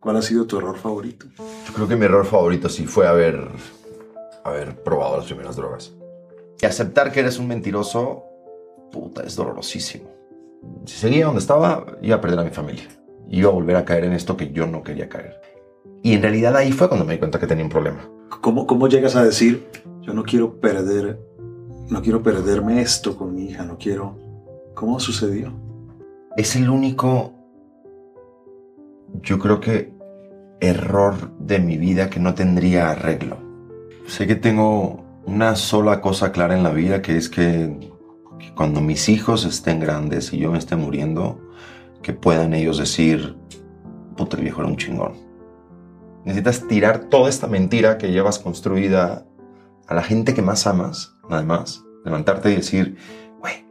¿Cuál ha sido tu error favorito? Yo creo que mi error favorito sí fue haber, haber probado las primeras drogas. Y aceptar que eres un mentiroso, puta, es dolorosísimo. Si seguía donde estaba, iba a perder a mi familia. Iba a volver a caer en esto que yo no quería caer. Y en realidad ahí fue cuando me di cuenta que tenía un problema. ¿Cómo, cómo llegas a decir, yo no quiero perder, no quiero perderme esto con mi hija, no quiero... ¿Cómo sucedió? Es el único, yo creo que, error de mi vida que no tendría arreglo. Sé que tengo una sola cosa clara en la vida, que es que, cuando mis hijos estén grandes y yo me esté muriendo, que puedan ellos decir, puta, viejo era un chingón. Necesitas tirar toda esta mentira que llevas construida a la gente que más amas, además, levantarte y decir, güey,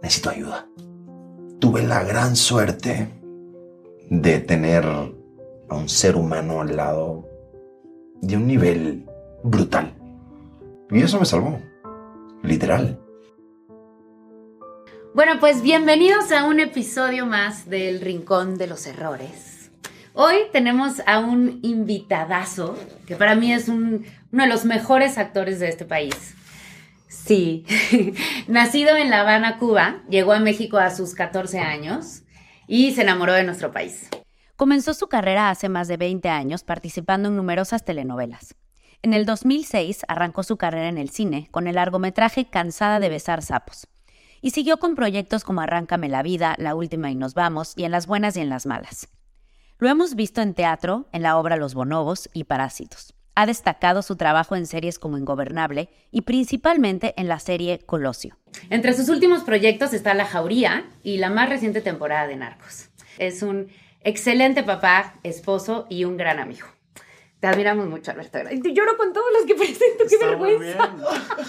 necesito ayuda. Tuve la gran suerte de tener a un ser humano al lado de un nivel brutal. Y eso me salvó, literal. Bueno, pues bienvenidos a un episodio más del Rincón de los Errores. Hoy tenemos a un invitadazo que para mí es un- uno de los mejores actores de este país. Sí, nacido en La Habana, Cuba, llegó a México a sus 14 años y se enamoró de nuestro país. Comenzó su carrera hace más de 20 años participando en numerosas telenovelas. En el 2006 arrancó su carrera en el cine con el largometraje Cansada de besar sapos. Y siguió con proyectos como Arráncame la vida, La última y nos vamos y en las buenas y en las malas. Lo hemos visto en teatro, en la obra Los bonobos y Parásitos. Ha destacado su trabajo en series como Ingobernable y principalmente en la serie Colosio. Entre sus últimos proyectos está La Jauría y la más reciente temporada de Narcos. Es un excelente papá, esposo y un gran amigo. Te admiramos mucho, Alberto. Ay, te Lloro con todos los que presento, qué Está muy vergüenza.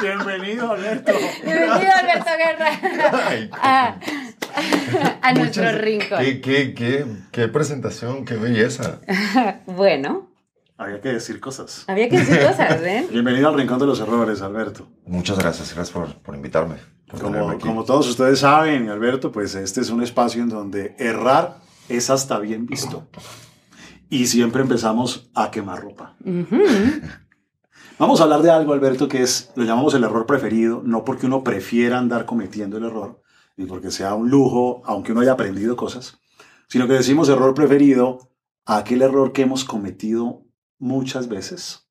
bien. Bienvenido, Alberto. Bienvenido, Alberto Guerra. a, a nuestro Muchas- rincón. ¿Qué, qué, qué, qué presentación, qué belleza. Bueno, Había que decir cosas. había que decir cosas, ¿ven? Bienvenido al Rincón de los Errores, Alberto. Muchas gracias, gracias por, por invitarme. por Como, aquí. como todos ustedes saben, Alberto, pues este es un espacio en donde errar es hasta bien visto. Y siempre empezamos a quemar ropa. Ujú. Vamos a hablar de algo, Alberto, que es, lo llamamos el error preferido, no porque uno prefiera andar cometiendo el error, ni porque sea un lujo, aunque uno haya aprendido cosas, sino que decimos error preferido a aquel error que hemos cometido muchas veces,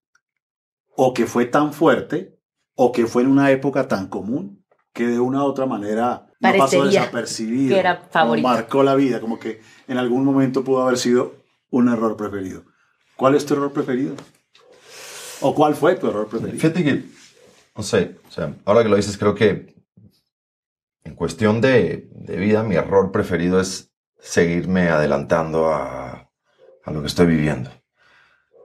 o que fue tan fuerte, o que fue en una época tan común, que de una u otra manera no pasó desapercibido, que era como favorito. marcó la vida, como que en algún momento pudo haber sido un error preferido. ¿Cuál es tu error preferido? ¿O cuál fue tu error preferido? Fíjate que, no sé, o sea, ahora que lo dices, creo que en cuestión de, de vida, mi error preferido es seguirme adelantando a, a lo que estoy viviendo.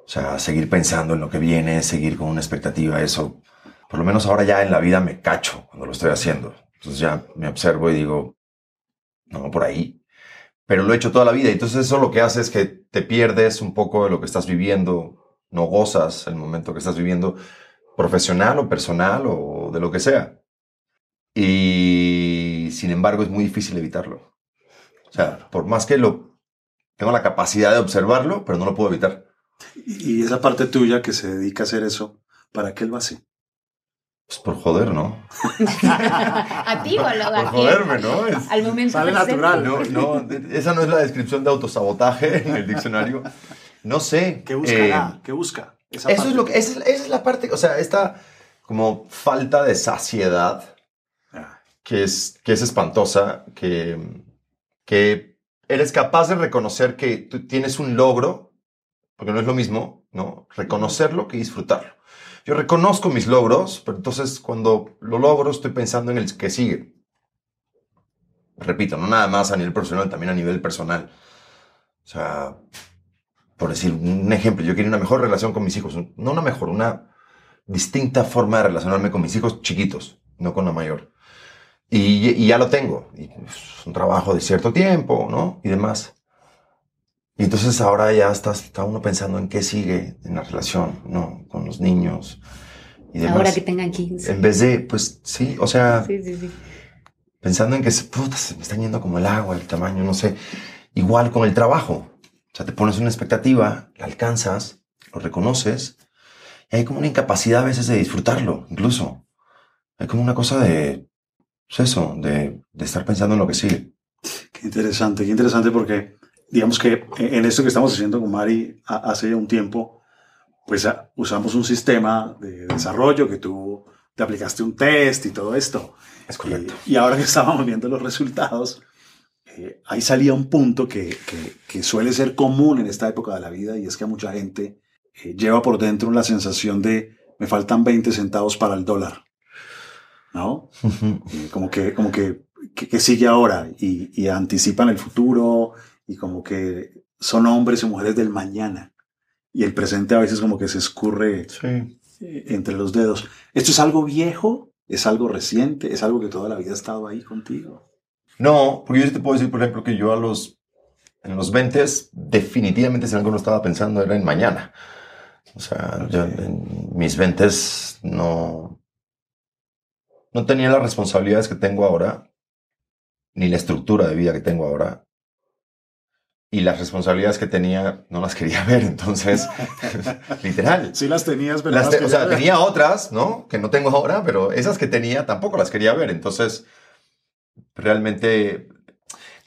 O sea, seguir pensando en lo que viene, seguir con una expectativa, eso. Por lo menos ahora ya en la vida me cacho cuando lo estoy haciendo. Entonces ya me observo y digo, no, por ahí. Pero lo he hecho toda la vida. y Entonces eso lo que hace es que te pierdes un poco de lo que estás viviendo, no gozas el momento que estás viviendo, profesional o personal o de lo que sea. Y sin embargo es muy difícil evitarlo. O sea, por más que lo tengo la capacidad de observarlo, pero no lo puedo evitar. Y esa parte tuya que se dedica a hacer eso, ¿Para qué lo hace? Pues por joder, ¿no? a ti o a lo Por joderme, ¿no? Es- Al momento Sale natural. no, no, esa no es la descripción de autosabotaje en el diccionario. No sé. ¿Qué buscará? eh, ¿Qué busca? Esa eso parte. es lo que, esa es, esa es la parte, o sea, esta como falta de saciedad Ah, que es, que es espantosa, que, que eres capaz de reconocer que tú tienes un logro, porque no es lo mismo, ¿no? Reconocerlo que disfrutarlo. Yo reconozco mis logros, pero entonces cuando lo logro estoy pensando en el que sigue. Repito, no nada más a nivel profesional, también a nivel personal. O sea, por decir un ejemplo, yo quería una mejor relación con mis hijos, no una mejor, una distinta forma de relacionarme con mis hijos chiquitos, no con la mayor. Y, y ya lo tengo. Y es un trabajo de cierto tiempo, ¿no? Y demás. Y entonces ahora ya está, está uno pensando en qué sigue en la relación, ¿no? Con los niños y demás. Ahora que tengan 15. En vez de, pues sí, o sea, Sí, sí, sí. pensando en que se, puta, se me están yendo como el agua, el tamaño, no sé. Igual con el trabajo. O sea, te pones una expectativa, la alcanzas, lo reconoces, y hay como una incapacidad a veces de disfrutarlo, incluso. Hay como una cosa de, pues eso, de, de estar pensando en lo que sigue. Qué interesante, qué interesante porque digamos que en esto que estamos haciendo con Mari hace un tiempo, pues a- usamos un sistema de desarrollo que tú te aplicaste un test y todo esto. Es correcto. Y, y ahora que estábamos viendo los resultados, eh, ahí salía un punto que, que- que suele ser común en esta época de la vida y es que a mucha gente eh, lleva por dentro la sensación de me faltan 20 centavos para el dólar. ¿No? Eh, como que, como que, que, que sigue ahora y, y anticipan el futuro y como que son hombres y mujeres del mañana. Y el presente a veces como que se escurre sí. entre los dedos. ¿Esto es algo viejo? ¿Es algo reciente? ¿Es algo que toda la vida ha estado ahí contigo? No, porque yo sí te puedo decir, por ejemplo, que yo a los, en los 20 definitivamente si algo no estaba pensando era en mañana. O sea, yo en mis 20 no, no tenía las responsabilidades que tengo ahora, ni la estructura de vida que tengo ahora. Y las responsabilidades que tenía no las quería ver, entonces, literal. Sí las tenías, pero Las no te- o sea, ver. tenía otras, ¿no? Que no tengo ahora, pero esas que tenía tampoco las quería ver. Entonces, realmente,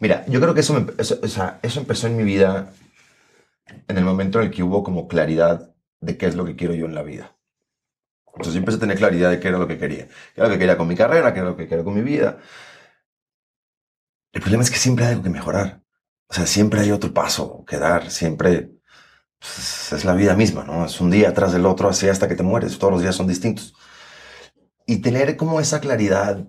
mira, yo creo que eso, me- eso, o sea, eso empezó en mi vida en el momento en el que hubo como claridad de qué es lo que quiero yo en la vida. Entonces yo empecé a tener claridad de qué era lo que quería. Qué era lo que quería con mi carrera, qué era lo que quería con mi vida. El problema es que siempre hay algo que mejorar. O sea, siempre hay otro paso que dar. Siempre pues, es la vida misma, ¿no? Es un día tras del otro, así hasta que te mueres. Todos los días son distintos. Y tener como esa claridad,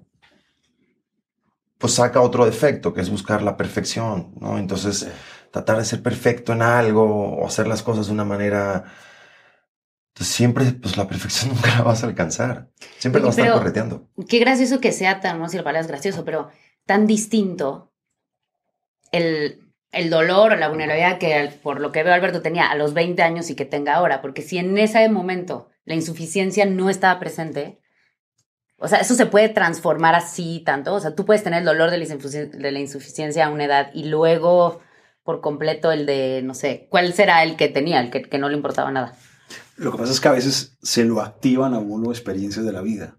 pues saca otro defecto, que es buscar la perfección, ¿no? Entonces, tratar de ser perfecto en algo o hacer las cosas de una manera... Entonces, siempre, pues la perfección nunca la vas a alcanzar. Siempre la vas a estar correteando. Qué gracioso que sea tan, no sé si palabra es gracioso, pero tan distinto el, el dolor o la vulnerabilidad que por lo que veo Alberto tenía a los 20 años y que tenga ahora, porque si en ese momento la insuficiencia no estaba presente, o sea, eso se puede transformar así tanto, o sea, tú puedes tener el dolor de la, insufici- de la insuficiencia a una edad y luego por completo el de, no sé, ¿cuál será el que tenía, el que, que no le importaba nada? Lo que pasa es que a veces se lo activan a uno experiencias de la vida.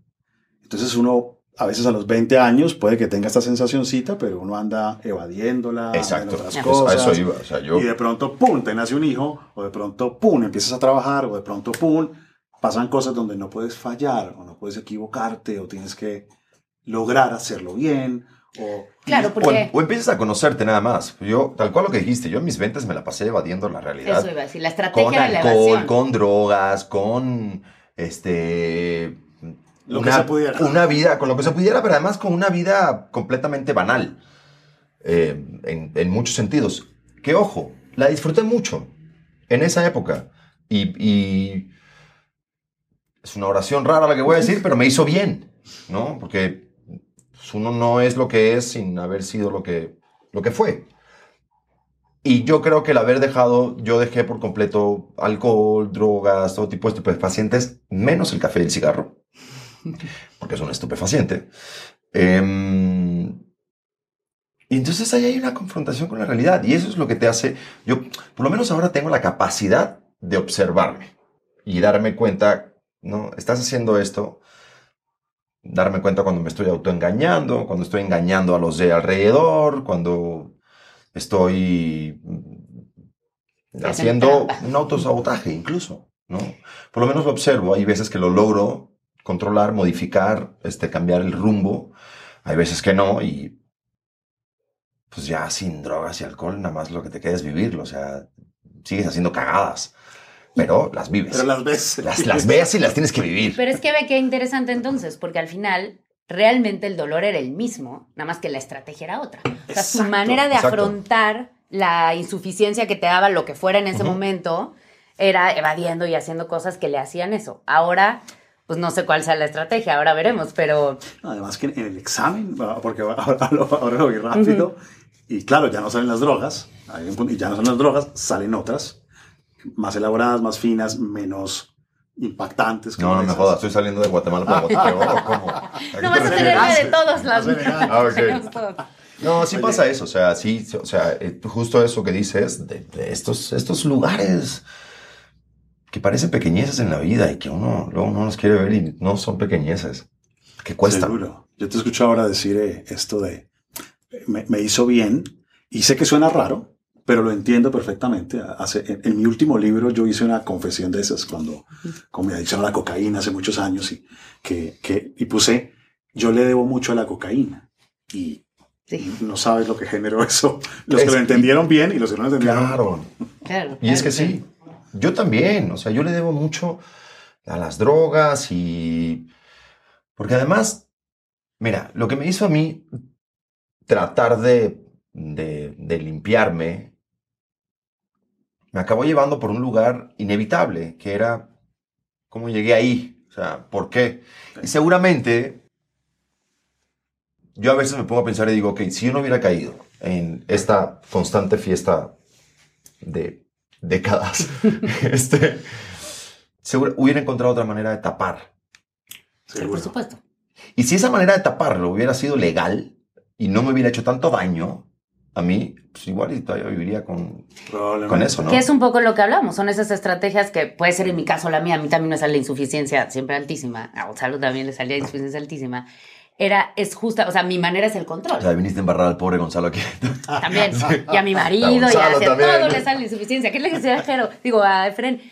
Entonces uno, a veces a los 20 años, puede que tenga esta sensacioncita, pero uno anda evadiéndola, Exacto. otras. Eso- cosas. a eso iba. O sea, yo... Y de pronto, pum, te nace un hijo, o de pronto, pum, empiezas a trabajar, o de pronto, pum, pasan cosas donde no puedes fallar, o no puedes equivocarte, o tienes que lograr hacerlo bien, o... Claro, O, porque o empiezas a conocerte nada más. Yo, tal cual lo que dijiste, yo en mis ventas me la pasé evadiendo la realidad. eso iba a decir, la estrategia con de la alcohol, evasión. con drogas, con este Lo que una, se pudiera. una vida, con lo que se pudiera, pero además con una vida completamente banal eh, en, en muchos sentidos. Que ojo, la disfruté mucho en esa época y, y es una oración rara la que voy a decir, pero me hizo bien, ¿no? Porque pues, uno no es lo que es sin haber sido lo que, lo que fue. Y yo creo que el haber dejado, yo dejé por completo alcohol, drogas, todo tipo de estupefacientes, menos el café y el cigarro, porque es un estupefaciente. Em, y entonces ahí hay una confrontación con la realidad y eso es lo que te hace, yo por lo menos ahora tengo la capacidad de observarme y darme cuenta ¿no? Estás haciendo esto, darme cuenta cuando me estoy autoengañando, cuando estoy engañando a los de alrededor, cuando estoy haciendo un autosabotaje incluso, ¿no? Por lo menos lo observo, hay veces que lo logro controlar, modificar, este, cambiar el rumbo, hay veces que no y pues ya sin drogas y alcohol nada más lo que te queda es vivirlo, o sea, sigues haciendo cagadas, pero las vives. Pero las ves. Las, las ves y las tienes que vivir. Pero es que ve qué interesante entonces, porque al final realmente el dolor era el mismo, nada más que la estrategia era otra. O sea, su manera de exacto. afrontar la insuficiencia que te daba lo que fuera en ese momento era evadiendo y haciendo cosas que le hacían eso. Ahora, pues no sé cuál sea la estrategia, ahora veremos, pero No, Además que en el examen, porque ahora, lo, ahora lo vi rápido, y claro, ya no salen las drogas, y ya no son las drogas, salen otras, más elaboradas, más finas, menos impactantes. No, no me esas. jodas, estoy saliendo de Guatemala para Guatemala. ¿o ¿Cómo? ¿A qué no vas a tener de. Más elegante. Ah, ok. Tenemos todos. No, sí Oye. pasa eso, o sea, sí, o sea, eh, justo eso que dices, de, de estos, estos lugares que parecen pequeñeces en la vida y que uno luego no los quiere ver y no son pequeñeces, que cuesta. Seguro. Yo te escucho ahora decir eh, esto de me, me hizo bien y sé que suena raro, pero lo entiendo perfectamente. Hace, en, en mi último libro yo hice una confesión de esas cuando con mi adicción a la cocaína hace muchos años y que, que y puse yo le debo mucho a la cocaína y Sí, no sabes lo que generó eso. Los Es- que lo entendieron bien y los que no lo entendieron. Claro, claro. y es que claro, sí, yo también, o sea, yo le debo mucho a las drogas y... Porque además, mira, lo que me hizo a mí tratar de, de, de limpiarme me acabó llevando por un lugar inevitable, que era cómo llegué ahí, o sea, ¿por qué? Y seguramente yo a veces me pongo a pensar y digo, ok, si yo no hubiera caído en esta constante fiesta de décadas, este, seguro, hubiera encontrado otra manera de tapar. Sí, Seguro. por supuesto. Y si esa manera de taparlo hubiera sido legal y no me hubiera hecho tanto daño a mí, pues igual y todavía viviría con, con eso, ¿no? Que es un poco lo que hablamos, son esas estrategias que puede ser en mi caso la mía, a mí también me sale insuficiencia siempre altísima, a Gonzalo también le salía insuficiencia altísima. Era, es justa, o sea, mi manera es el control. O sea, viniste a embarrar al pobre Gonzalo aquí. También. Y a mi marido, y a, hacia todo le sale insuficiencia. ¿Qué le decía a Jero? Digo, a Efren.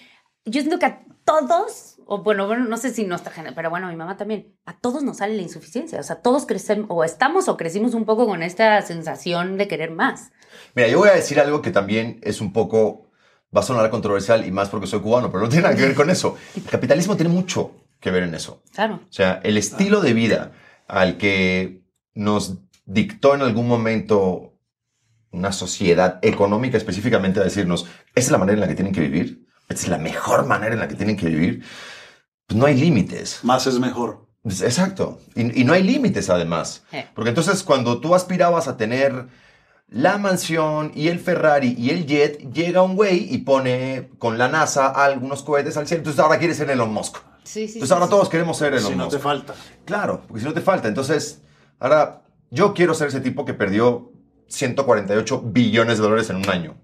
Yo siento que a todos, o bueno, bueno, no sé si nuestra generación, pero bueno, mi mamá también, a todos nos sale la insuficiencia. O sea, todos crecemos, o estamos o crecimos un poco con esta sensación de querer más. Mira, yo voy a decir algo que también es un poco, va a sonar controversial y más porque soy cubano, pero no tiene nada que ver con eso. El capitalismo tiene mucho que ver en eso. Claro. O sea, el estilo de vida al que nos dictó en algún momento una sociedad económica específicamente a decirnos, esta es la manera en la que tienen que vivir, esta es la mejor manera en la que tienen que vivir, pues no hay límites. Más es mejor. Pues, Exacto. Y, y no hay límites además. Porque entonces cuando tú aspirabas a tener la mansión y el Ferrari y el jet, llega un güey y pone con la NASA algunos cohetes al cielo. Entonces ahora quieres ser Elon Musk. Sí, sí. Entonces sí, ahora sí. todos queremos ser Elon Si no Musk. te falta. Claro, porque si no te falta. Entonces, ahora yo quiero ser ese tipo que perdió 148 billones de dólares en un año.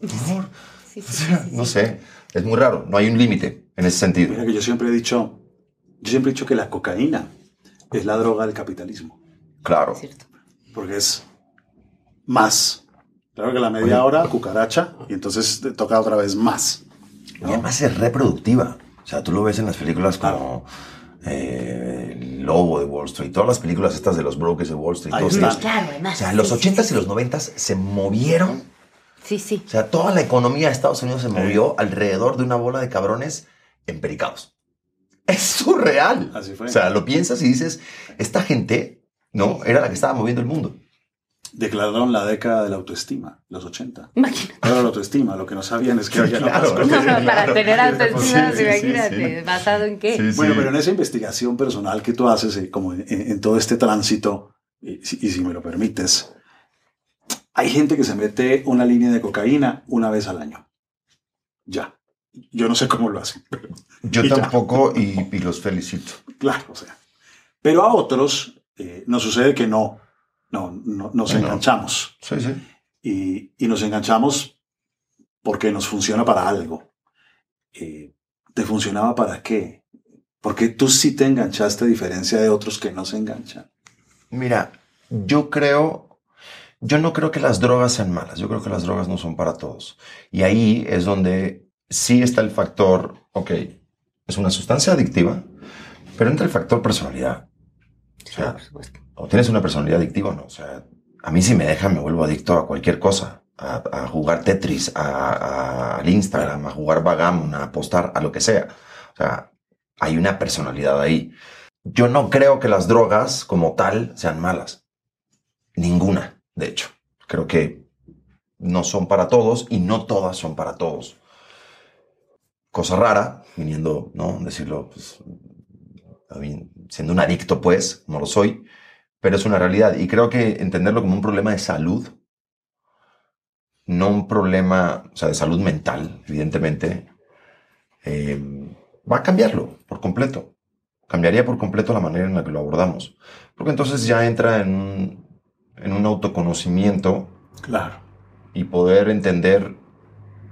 Por favor. Sí, O sea, sí, sí, no sí. sé. Es muy raro. No hay un límite en ese sentido. Mira que yo siempre he dicho, yo siempre he dicho que la cocaína es la droga del capitalismo. Claro. Es cierto. porque es más. Claro que la media hora, cucaracha, y entonces te toca otra vez más. Y además es reproductiva. O sea, tú lo ves en las películas como eh, El Lobo de Wall Street, todas las películas estas de los brokers de Wall Street. Todos está. Claro, además. O sea, sí, los sí, 80s sí, y los 90s se movieron. Sí, sí. O sea, toda la economía de Estados Unidos se movió alrededor de una bola de cabrones empericados. Es surreal. Así fue. O sea, lo piensas y dices, esta gente, ¿no? Era la que estaba moviendo el mundo. Declararon la década de la autoestima, los 80. Imagínate. Era la autoestima, lo que no sabían es que había Claro. cosas. Para tener autoestima, Sí, sí, imagínate. sí. ¿Basado en qué? Bueno, pero en esa investigación personal que tú haces, eh, como en, en todo este tránsito, y, si- y si me lo permites, hay gente que se mete una línea de cocaína una vez al año. Ya. Yo no sé cómo lo hacen, pero Yo Y tampoco y, y los felicito. claro, o sea. Pero a otros eh, nos sucede que no, no, no nos No. enganchamos. Sí, sí. y, y nos enganchamos porque nos funciona para algo. Eh, ¿Te funcionaba para qué? Porque tú sí te enganchaste a diferencia de otros que no se enganchan. Mira, yo creo, yo no creo que las drogas sean malas. Yo creo que las drogas no son para todos. Y ahí es donde sí está el factor, ok, es una sustancia adictiva, pero entra el factor personalidad. O sea, o tienes una personalidad adictiva o no. O sea, a mí si me deja me vuelvo adicto a cualquier cosa. A, jugar Tetris, a, al Instagram, a jugar Vagamon, a apostar, a lo que sea. O sea, hay una personalidad ahí. Yo no creo que las drogas como tal sean malas. Ninguna, de hecho. Creo que no son para todos y no todas son para todos. Cosa rara, viniendo, ¿no? Decirlo, pues, siendo un adicto, pues, no lo soy, pero es una realidad. Y creo que entenderlo como un problema de salud, no un problema, o sea, de salud mental, evidentemente, eh, va a cambiarlo por completo. Cambiaría por completo la manera en la que lo abordamos. Porque entonces ya entra en un, en un autoconocimiento. Claro. Y poder entender.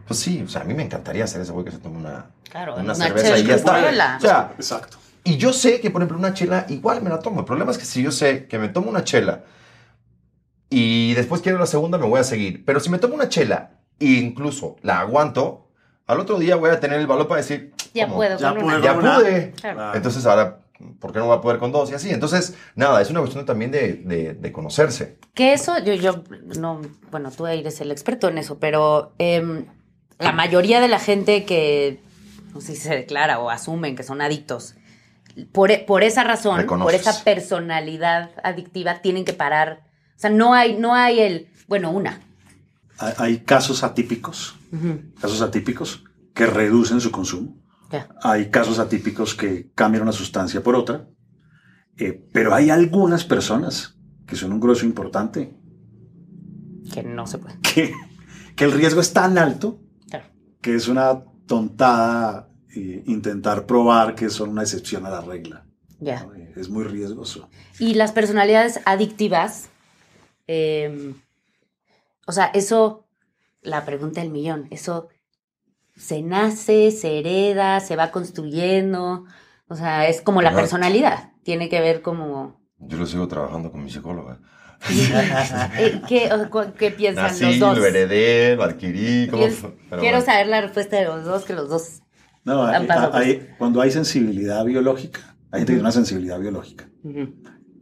Pues sí, o sea, a mí me encantaría hacer ese güey que se tome una, una, cerveza y ya está. O sea, Exacto. Y yo sé que, por ejemplo, una chela igual me la tomo. El problema es que si yo sé que me tomo una chela y después quiero la segunda, me voy a seguir. Pero si me tomo una chela e incluso la aguanto, al otro día voy a tener el valor para decir, ya puedo, ya, con ya pude. Entonces ahora, ¿por qué no voy a poder con dos? Y así. Entonces, nada, es una cuestión también de, de, conocerse. Que eso, yo, yo, no, bueno, tú eres el experto en eso, pero em, la mayoría de la gente que, no sé si se declara o asumen que son adictos, por, por esa razón, por esa personalidad adictiva, tienen que parar. O sea, no hay, no hay el, bueno, una. Hay, casos atípicos, casos atípicos que reducen su consumo. Hay casos atípicos que cambian una sustancia por otra. Eh, pero hay algunas personas que son un grueso importante. Que no se puede. Que, que el riesgo es tan alto que es una tontada intentar probar que son una excepción a la regla. Ya. Es muy riesgoso. Y las personalidades adictivas, em, o sea, eso, la pregunta del millón, eso se nace, se hereda, se va construyendo, o sea, es como la personalidad, tiene que ver como... Yo lo sigo trabajando con mi psicóloga. Eh, ¿Qué, ¿Qué, piensan los dos? lo heredé, lo adquirí. Quiero saber la respuesta de los dos, que los dos no, cuando hay sensibilidad biológica, hay gente que tiene una sensibilidad biológica.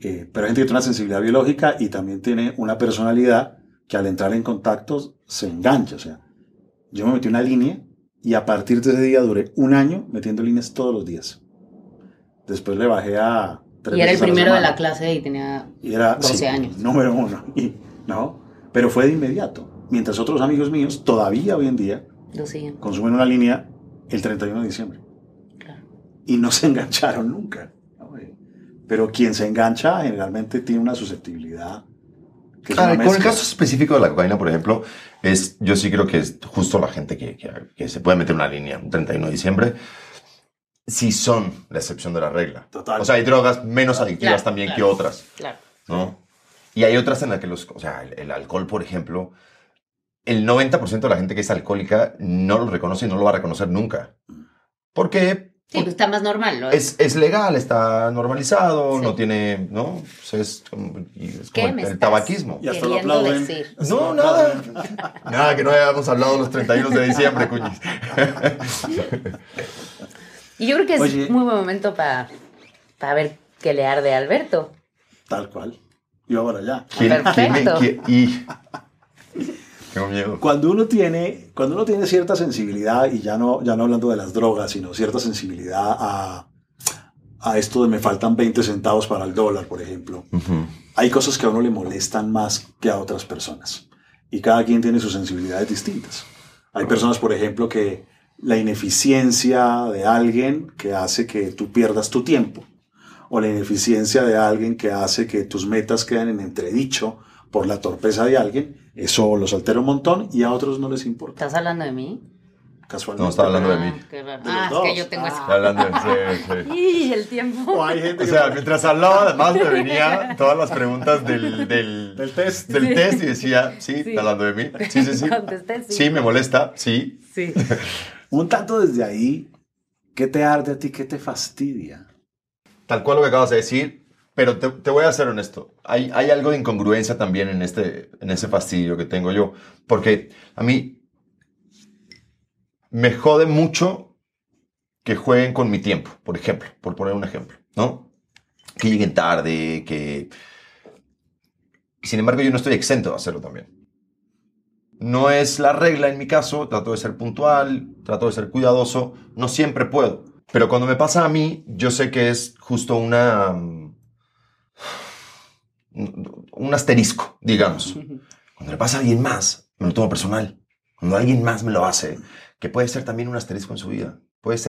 Eh, pero hay gente que tiene una sensibilidad biológica y también tiene una personalidad que al entrar en contacto se engancha. O sea, yo me metí una línea y a partir de ese día duré un año metiendo líneas todos los días. Después le bajé a... y era el primero de la clase y tenía y era, 12 años. Número uno. Y, ¿no? Pero fue de inmediato. Mientras otros amigos míos todavía hoy en día consumen una línea el 31 de diciembre. Y no se engancharon nunca. Pero quien se engancha generalmente tiene una susceptibilidad. con el caso específico de la cocaína, por ejemplo, es, yo sí creo que es justo la gente que, que, se puede meter una línea un 31 de diciembre, si son la excepción de la regla. Total. O sea, hay drogas menos adictivas también que otras. Claro. ¿no? Y hay otras en las que los, o sea, el alcohol, por ejemplo, el 90% de la gente que es alcohólica no lo reconoce y no lo va a reconocer nunca. ¿Por qué? Sí, pues está más normal, ¿no? Es, es legal, está normalizado, no tiene, ¿no? Pues es, como, el, tabaquismo. Y hasta lo aplauden. No, nada. nada, que no hayamos hablado los 31 de diciembre, cuñis. y yo creo que es muy buen momento para ver qué le arde a Alberto. Tal cual. Yo ahora ya. Perfecto. y, tengo miedo. Cuando uno tiene, cuando uno tiene cierta sensibilidad, y ya no, ya no hablando de las drogas, sino cierta sensibilidad a, a esto de me faltan 20 centavos para el dólar, por ejemplo, hay cosas que a uno le molestan más que a otras personas. Y cada quien tiene sus sensibilidades distintas. Hay personas, por ejemplo, que la ineficiencia de alguien que hace que tú pierdas tu tiempo, o la ineficiencia de alguien que hace que tus metas queden en entredicho por la torpeza de alguien, eso los altera un montón y a otros no les importa. ¿Estás hablando de mí? Casualmente. No, está hablando de mí. Ah, ah es que yo tengo ah. hablando de sí, sí. Y el tiempo. O, hay gente o sea, mientras hablaba, además me venían todas las preguntas del, del, del test. Del test y decía, sí, está hablando de mí. Sí, sí, sí. Contesté, sí. Sí, me molesta, sí. Sí. un tanto desde ahí, ¿Qué te arde a ti? ¿Qué te fastidia? Tal cual lo que acabas de decir, pero te, te voy a ser honesto. Hay, hay algo de incongruencia también en, este, en ese fastidio que tengo yo. Porque a mí me jode mucho que jueguen con mi tiempo, por ejemplo, por poner un ejemplo, ¿no? Que lleguen tarde, que... Sin embargo, yo no estoy exento de hacerlo también. No es la regla en mi caso, trato de ser puntual, trato de ser cuidadoso, no siempre puedo. Pero cuando me pasa a mí, yo sé que es justo una... un asterisco, digamos. Cuando le pasa a alguien más, me lo tomo personal. Cuando alguien más me lo hace, que puede ser también un asterisco en su vida. Puede ser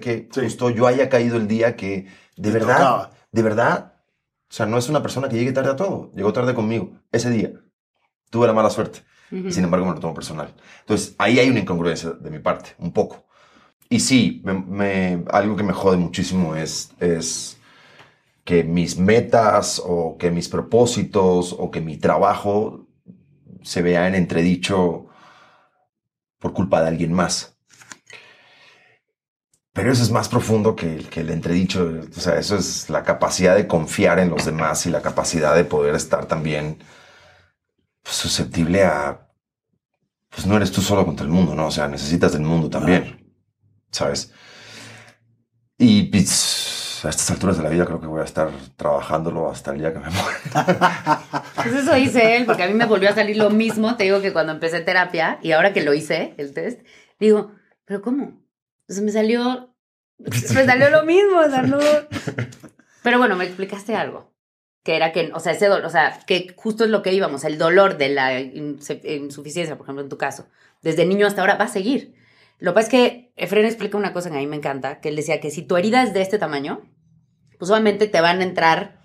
Que Sí. justo yo haya caído el día que de Te verdad, tocaba. de verdad, o sea, no es una persona que llegue tarde a todo, llegó tarde conmigo ese día. Tuve la mala suerte. Sin embargo, me lo tomo personal. Entonces, ahí hay una incongruencia de mi parte, un poco. Y sí, me- me- algo que me jode muchísimo es, es que mis metas o que mis propósitos o que mi trabajo se vea en entredicho por culpa de alguien más. Pero eso es más profundo que el, que el entredicho. O sea, eso es la capacidad de confiar en los demás y la capacidad de poder estar también pues, susceptible a... Pues no eres tú solo contra el mundo, ¿no? O sea, necesitas del mundo también, ¿sabes? Y pues, a estas alturas de la vida creo que voy a estar trabajándolo hasta el día que me muera. Pues eso hice él, porque a mí me volvió a salir lo mismo. Te digo que cuando empecé terapia y ahora que lo hice, el test, digo, ¿pero cómo? Entonces me salió, me salió lo mismo, o sea. Pero bueno, me explicaste algo. Que era que, o sea, ese dolor, o sea, que justo es lo que íbamos, el dolor de la insuficiencia, por ejemplo, en tu caso, desde niño hasta ahora va a seguir. Lo que pasa es que Efren explica una cosa que a mí me encanta, que él decía que si tu herida es de este tamaño, pues obviamente te van a entrar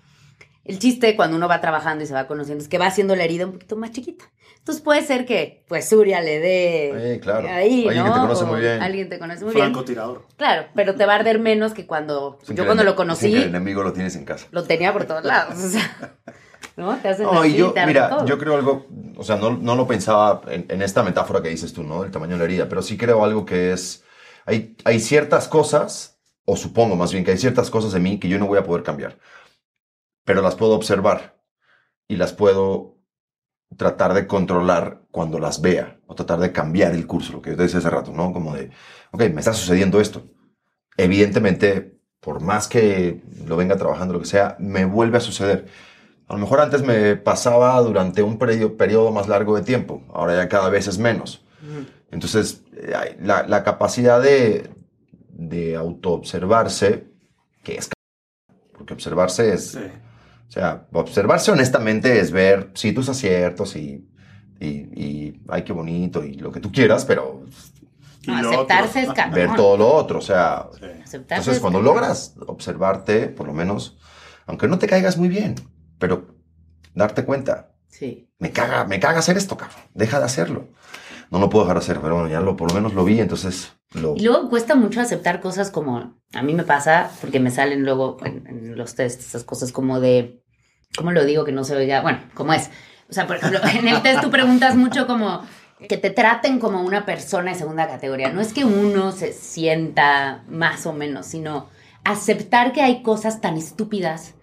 el chiste cuando uno va trabajando y se va conociendo es que va haciendo la herida un poquito más chiquita. Entonces puede ser que, pues, Surya le dé Sí, claro. ahí, Alguien ¿no? que te conoce O muy bien. Alguien te conoce muy bien. Francotirador. Claro, pero te va a arder menos que cuando Dicen yo que cuando el- lo conocí que el enemigo lo tienes en casa. lo tenía por todos lados, o sea, ¿no? Te hacen No, así, y yo, te mira, todo. yo creo algo, o sea, no, no lo pensaba en, en esta metáfora que dices tú, ¿no? Del tamaño de la herida, pero sí creo algo que es, hay, hay ciertas cosas, o supongo más bien que hay ciertas cosas de mí que yo no voy a poder cambiar, pero las puedo observar y las puedo tratar de controlar cuando las vea, o tratar de cambiar el curso, lo que yo te decía hace rato, ¿no? Como de, ok, me está sucediendo esto. Evidentemente, por más que lo venga trabajando, lo que sea, me vuelve a suceder. A lo mejor antes me pasaba durante un periodo, periodo más largo de tiempo, ahora ya cada vez es menos. Entonces, eh, la, la capacidad de, de autoobservarse, que es... Porque observarse es... Sí. O sea, observarse honestamente es ver, sí, tus aciertos y, y, y, ay, qué bonito y lo que tú quieras, pero No, aceptarse otro. es cabrón. ver todo lo otro, o sea... Sí. Aceptarse Entonces, es cuando cabrón. logras observarte, por lo menos, aunque no te caigas muy bien, pero darte cuenta, Sí. me caga, me caga hacer esto, cabrón, deja de hacerlo. No lo puedo dejar de hacer, pero bueno, ya lo, por lo menos lo vi, entonces lo... Y luego cuesta mucho aceptar cosas como, a mí me pasa, porque me salen luego en, en los test esas cosas como de, ¿cómo lo digo que no se oiga? Bueno, ¿cómo es? O sea, por ejemplo, en el test tú preguntas mucho como que te traten como una persona de segunda categoría. No es que uno se sienta más o menos, sino aceptar que hay cosas tan estúpidas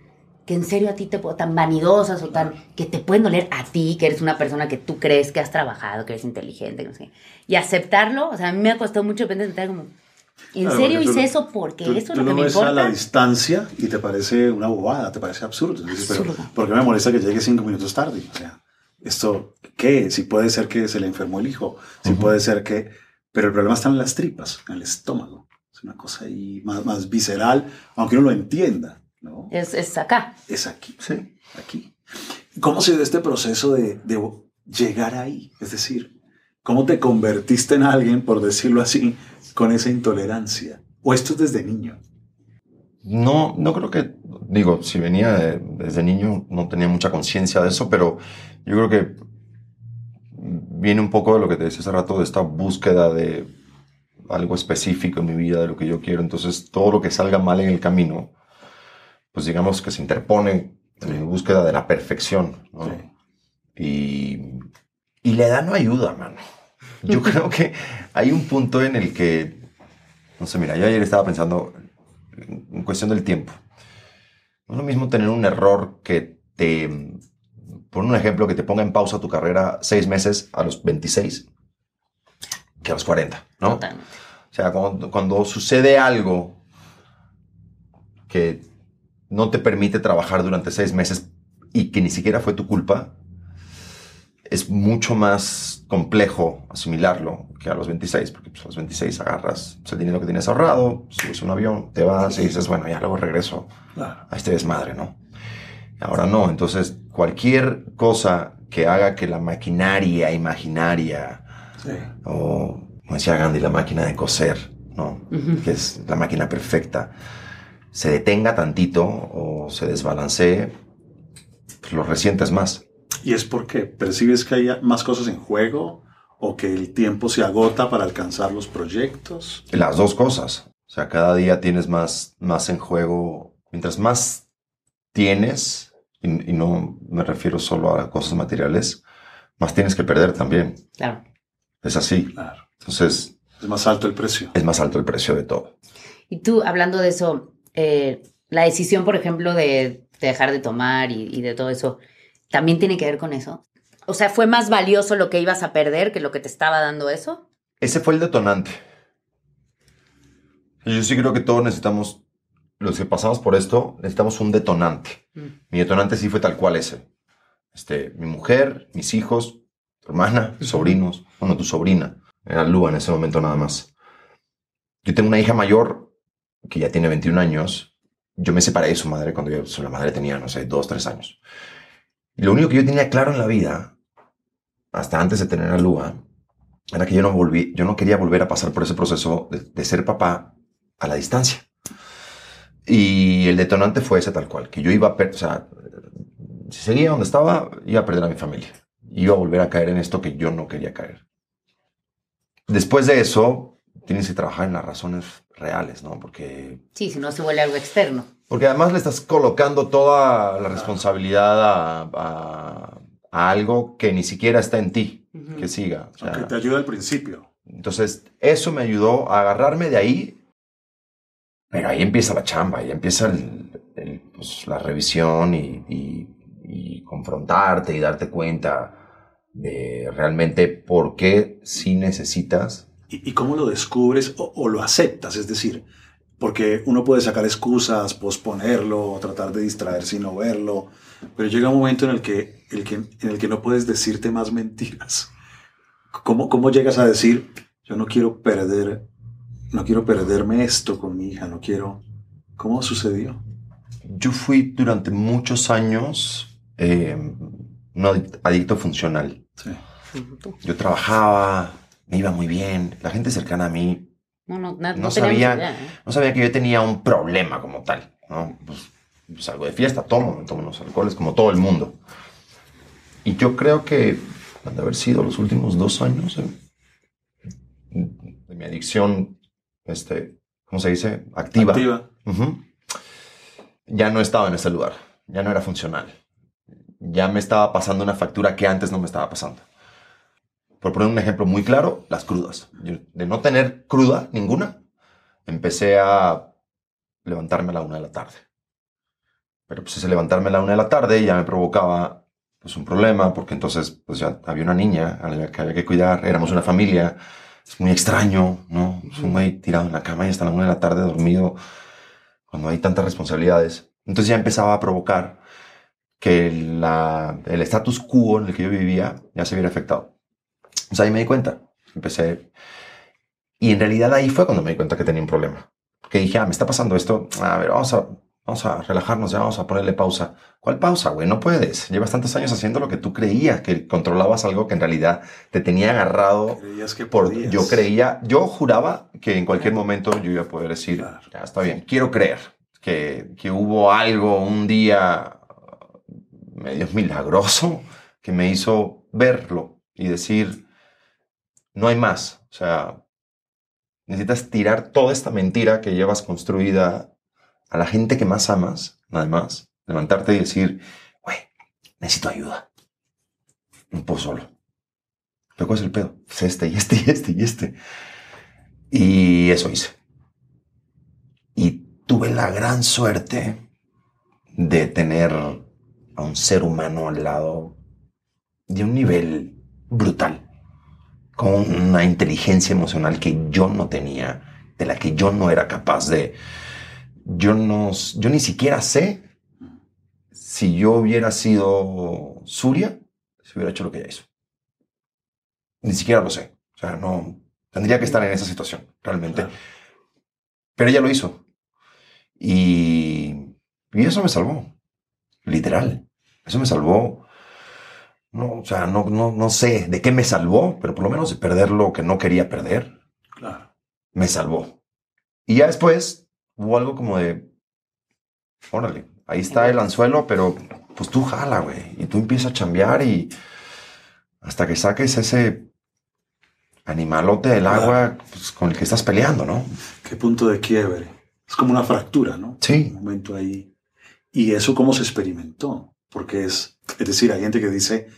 que en serio a ti te puedo, tan vanidosas o tan, que te pueden doler a ti, que eres una persona que tú crees que has trabajado, que eres inteligente, que no sé. qué. Y aceptarlo, o sea, a mí me ha costado mucho pensar como, ¿en Claro, serio tú hice lo- eso porque Tú, eso es tú lo que lo me ves a la importa? distancia y te parece una bobada, te parece absurdo. Pero, Absurdo. ¿Por qué me molesta que llegue cinco minutos tarde? O sea, esto, ¿qué? Si puede ser que se le enfermó el hijo, si puede ser que... Pero el problema está en las tripas, en el estómago. Es una cosa ahí más, más visceral, aunque uno lo entienda, ¿no? Es, es acá. Es aquí, sí, aquí. ¿Cómo se dio este proceso de, de llegar ahí? Es decir, ¿cómo te convertiste en alguien, por decirlo así, con esa intolerancia? ¿O esto es desde niño? No, no creo que, digo, si venía de- desde niño no tenía mucha conciencia de eso, pero yo creo que viene un poco de lo que te decía hace rato, de esta búsqueda de algo específico en mi vida, de lo que yo quiero. Entonces, todo lo que salga mal en el camino, pues digamos que se interpone en mi búsqueda de la perfección. ¿no? Sí. Y, y la edad no ayuda, mano. Yo creo que hay un punto en el que, no sé, mira, yo ayer estaba pensando en cuestión del tiempo. No es lo mismo tener un error que te, por un ejemplo, que te ponga en pausa tu carrera seis meses a los 26 que a los 40, ¿no? Totalmente. O sea, cuando, cuando sucede algo que no te permite trabajar durante seis meses y que ni siquiera fue tu culpa, es mucho más complejo asimilarlo que a los 26, porque pues, a los 26 agarras pues, el dinero que tienes ahorrado, subes un avión, te vas y dices, bueno, ya luego regreso Claro. a este desmadre, ¿no? Ahora no, entonces cualquier cosa que haga que la maquinaria imaginaria Sí. o como decía Gandhi, la máquina de coser, ¿no? Que es la máquina perfecta, se detenga tantito o se desbalancee, pues lo resientes más. ¿Y es porque percibes que hay más cosas en juego o que el tiempo se agota para alcanzar los proyectos? Las dos cosas. O sea, cada día tienes más, más en juego. Mientras más tienes, y, y no me refiero solo a cosas materiales, más tienes que perder también. Claro. Es así. Claro. Entonces, Es más alto el precio. es más alto el precio de todo. Y tú, hablando de eso, eh, la decisión, por ejemplo, de, de dejar de tomar y, y de todo eso, ¿también tiene que ver con eso? O sea, ¿fue más valioso lo que ibas a perder que lo que te estaba dando eso? Ese fue el detonante. Yo sí creo que todos necesitamos, los que pasamos por esto, necesitamos un detonante. Mm. Mi detonante sí fue tal cual ese. Este, mi mujer, mis hijos, tu hermana, mis sobrinos, bueno, tu sobrina. Era Lua en ese momento nada más. Yo tengo una hija mayor que ya tiene 21 años. Yo me separé de su madre cuando yo, su- la madre tenía, no sé, 2, 3 años. Lo único que yo tenía claro en la vida, hasta antes de tener a Lua, era que yo no volví, yo no quería volver a pasar por ese proceso de, de ser papá a la distancia. Y el detonante fue ese tal cual, que yo iba a perder, o sea, si seguía donde estaba, iba a perder a mi familia. Iba a volver a caer en esto que yo no quería caer. Después de eso, tienes que trabajar en las razones reales, ¿no? Porque Sí, si no se vuelve algo externo. Porque además le estás colocando toda la responsabilidad a, a- a algo que ni siquiera está en ti, Ujú. que siga. O sea, Aunque te ayuda al principio. entonces, eso me ayudó a agarrarme de ahí. Pero ahí empieza la chamba, ahí empieza el- el, pues, la revisión y, y- y confrontarte y darte cuenta de realmente por qué sí necesitas. ¿Y, y cómo lo descubres o, o lo aceptas? Es decir, porque uno puede sacar excusas, posponerlo, tratar de distraerse y no verlo, pero llega un momento en el que, el que, en el que no puedes decirte más mentiras. ¿Cómo, ¿Cómo llegas a decir, yo no quiero perder, no quiero perderme esto con mi hija, no quiero... ¿Cómo sucedió? Yo fui durante muchos años eh, un adic- adicto funcional. Sí. Yo trabajaba, me iba muy bien, la gente cercana a mí No, no, No no, sabía. idea, ¿eh? no sabía que yo tenía un problema como tal. ¿no? Pues, salgo de fiesta, tomo, me tomo los alcoholes como todo el mundo. Y yo creo que han de haber sido los últimos dos años eh, de mi adicción, este, ¿cómo se dice? Activa. Activa. Ya no estaba en ese lugar, ya no era funcional. Ya me estaba pasando una factura que antes no me estaba pasando. Por poner un ejemplo muy claro, las crudas. De no tener cruda ninguna, empecé a levantarme a la una de la tarde. Pero pues ese levantarme a la una de la tarde ya me provocaba pues un problema, porque entonces pues ya había una niña a la que había que cuidar, éramos una familia, es muy extraño, ¿no? Es un güey tirado en la cama y hasta la una de la tarde dormido, cuando hay tantas responsabilidades. Entonces ya empezaba a provocar que la, el status quo en el que yo vivía ya se viera afectado. Entonces ahí me di cuenta, empecé, y en realidad ahí fue cuando me di cuenta que tenía un problema. Que dije, ah, me está pasando esto, a ver, vamos a, vamos a relajarnos, ya vamos a ponerle pausa. ¿Cuál pausa, güey? No puedes. Llevas tantos años haciendo lo que tú creías, que controlabas algo que en realidad te tenía agarrado. Creías que Por, podías. yo creía, yo juraba que en cualquier momento yo iba a poder decir, Claro. ya está bien, quiero creer que, que hubo algo un día medio milagroso que me hizo verlo y decir, no hay más. O sea, necesitas tirar toda esta mentira que llevas construida a la gente que más amas, además, levantarte y decir, güey, necesito ayuda. No puedo solo. ¿Pero es el pedo? Este y este y este y este. Y eso hice. Y tuve la gran suerte de tener a un ser humano al lado de un nivel brutal, con una inteligencia emocional que yo no tenía, de la que yo no era capaz de... Yo no, yo ni siquiera sé si yo hubiera sido Surya, si hubiera hecho lo que ella hizo. Ni siquiera lo sé. O sea, no tendría que estar en esa situación, realmente. Claro. Pero ella lo hizo. Y, y eso me salvó. Literal. Eso me salvó. No, o sea, no, no, no sé de qué me salvó, pero por lo menos de perder lo que no quería perder, Claro. me salvó. Y ya después hubo algo como de, órale, ahí está el anzuelo, pero pues tú jala, güey. Y tú empiezas a chambear y hasta que saques ese animalote del agua pues, con el que estás peleando, ¿no? Qué punto de quiebre. Es como una fractura, ¿no? Sí. Un momento ahí. Y eso cómo se experimentó. Porque es, es decir, hay gente que dice,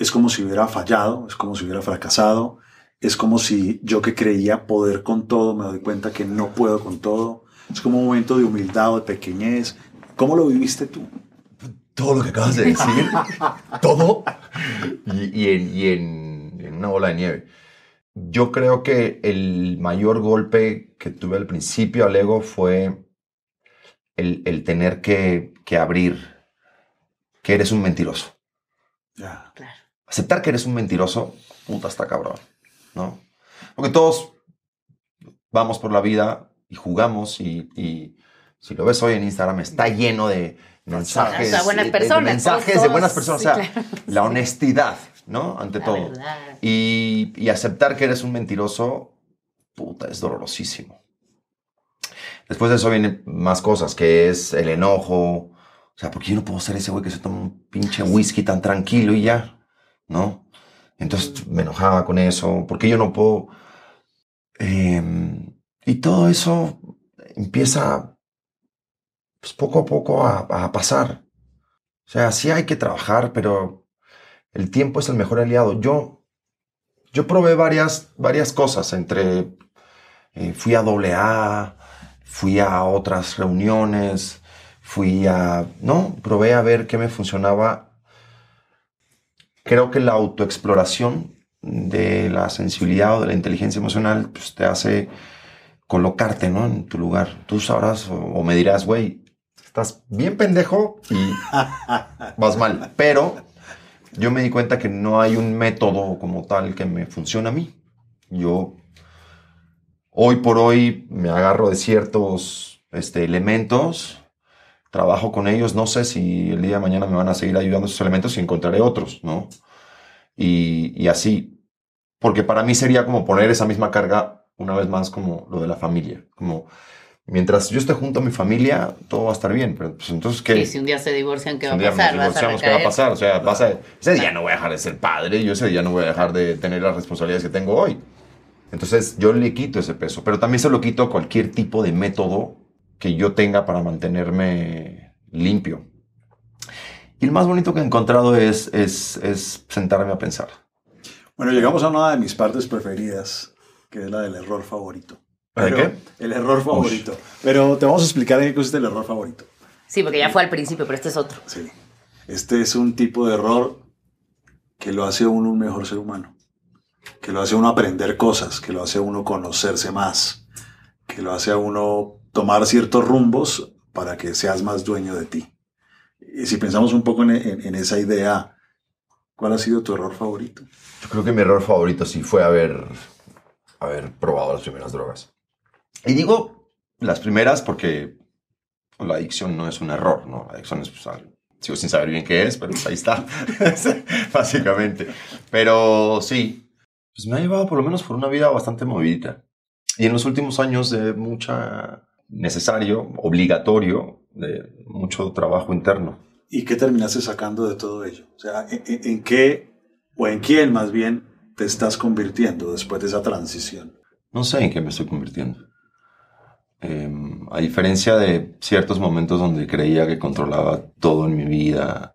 es como si hubiera fallado, es como si hubiera fracasado, es como si yo que creía poder con todo, me doy cuenta que no puedo con todo. Es como un momento de humildad o de pequeñez. ¿Cómo lo viviste tú? todo lo que acabas de decir, todo, y, y en, y en- en una bola de nieve. Yo creo que el mayor golpe que tuve al principio al ego fue el, el tener que, que abrir que eres un mentiroso. Ya. Claro. Aceptar que eres un mentiroso, puta, está cabrón, ¿no? Porque todos vamos por la vida y jugamos y, y si lo ves hoy en Instagram está lleno de mensajes, O sea, buenas de- mensajes de buenas personas, sí, o sea, claro. la honestidad, ¿no? Ante La todo. Y, y aceptar que eres un mentiroso, puta, es dolorosísimo. Después de eso vienen más cosas, que es el enojo. O sea, porque yo no puedo ser ese güey que se toma un pinche whisky tan tranquilo y ya, ¿no? Entonces me enojaba con eso, porque yo no puedo... Em, y todo eso empieza pues, poco a poco a, pasar. O sea, sí hay que trabajar, pero el tiempo es el mejor aliado. Yo, yo probé varias, varias cosas entre... eh, fui a doble A, fui a otras reuniones, fui a... No, probé a ver qué me funcionaba. Creo que la autoexploración de la sensibilidad o de la inteligencia emocional pues, te hace colocarte ¿no? en tu lugar. Tú sabrás o, o me dirás, güey, estás bien pendejo y vas mal. Pero yo me di cuenta que no hay un método como tal que me funcione a mí. Yo hoy por hoy me agarro de ciertos este, elementos, trabajo con ellos, no sé si el día de mañana me van a seguir ayudando esos elementos y encontraré otros, ¿no? Y, y así, porque para mí sería como poner esa misma carga una vez más como lo de la familia, como mientras yo esté junto a mi familia, todo va a estar bien, pero pues entonces, ¿qué? Y si un día se divorcian, ¿qué Si va a un día pasar? nos ¿Vas a divorciamos, ¿qué va a pasar? O sea, vas a- ese día no voy a dejar de ser padre, yo ese día no voy a dejar de tener las responsabilidades que tengo hoy. Entonces yo le quito ese peso, pero también se lo quito a cualquier tipo de método que yo tenga para mantenerme limpio. Y el más bonito que he encontrado es, es, es sentarme a pensar. Bueno, llegamos a una de mis partes preferidas, que es la del error favorito. ¿La de Pero- qué? El error favorito. Pero te vamos a explicar en qué consiste el error favorito. Sí, porque ya fue al principio, pero este es otro. Sí. Este es un tipo de error que lo hace a uno un mejor ser humano, que lo hace a uno aprender cosas, que lo hace a uno conocerse más, que lo hace a uno tomar ciertos rumbos para que seas más dueño de ti. Y si pensamos un poco en, en- en esa idea, ¿cuál ha sido tu error favorito? Yo creo que mi error favorito sí fue haber, haber probado las primeras drogas. Y digo las primeras porque la adicción no es un error, ¿no? La adicción es, pues, algo- sigo sin saber bien qué es, pero pues ahí está, básicamente. Pero sí, pues me ha llevado por lo menos por una vida bastante movidita. Y en los últimos años de mucha necesario, obligatorio, de mucho trabajo interno. ¿Y qué terminaste sacando de todo ello? O sea, ¿en, qué, o en quién más bien, te estás convirtiendo después de esa transición? No sé en qué me estoy convirtiendo. Eh, a diferencia de ciertos momentos donde creía que controlaba todo en mi vida,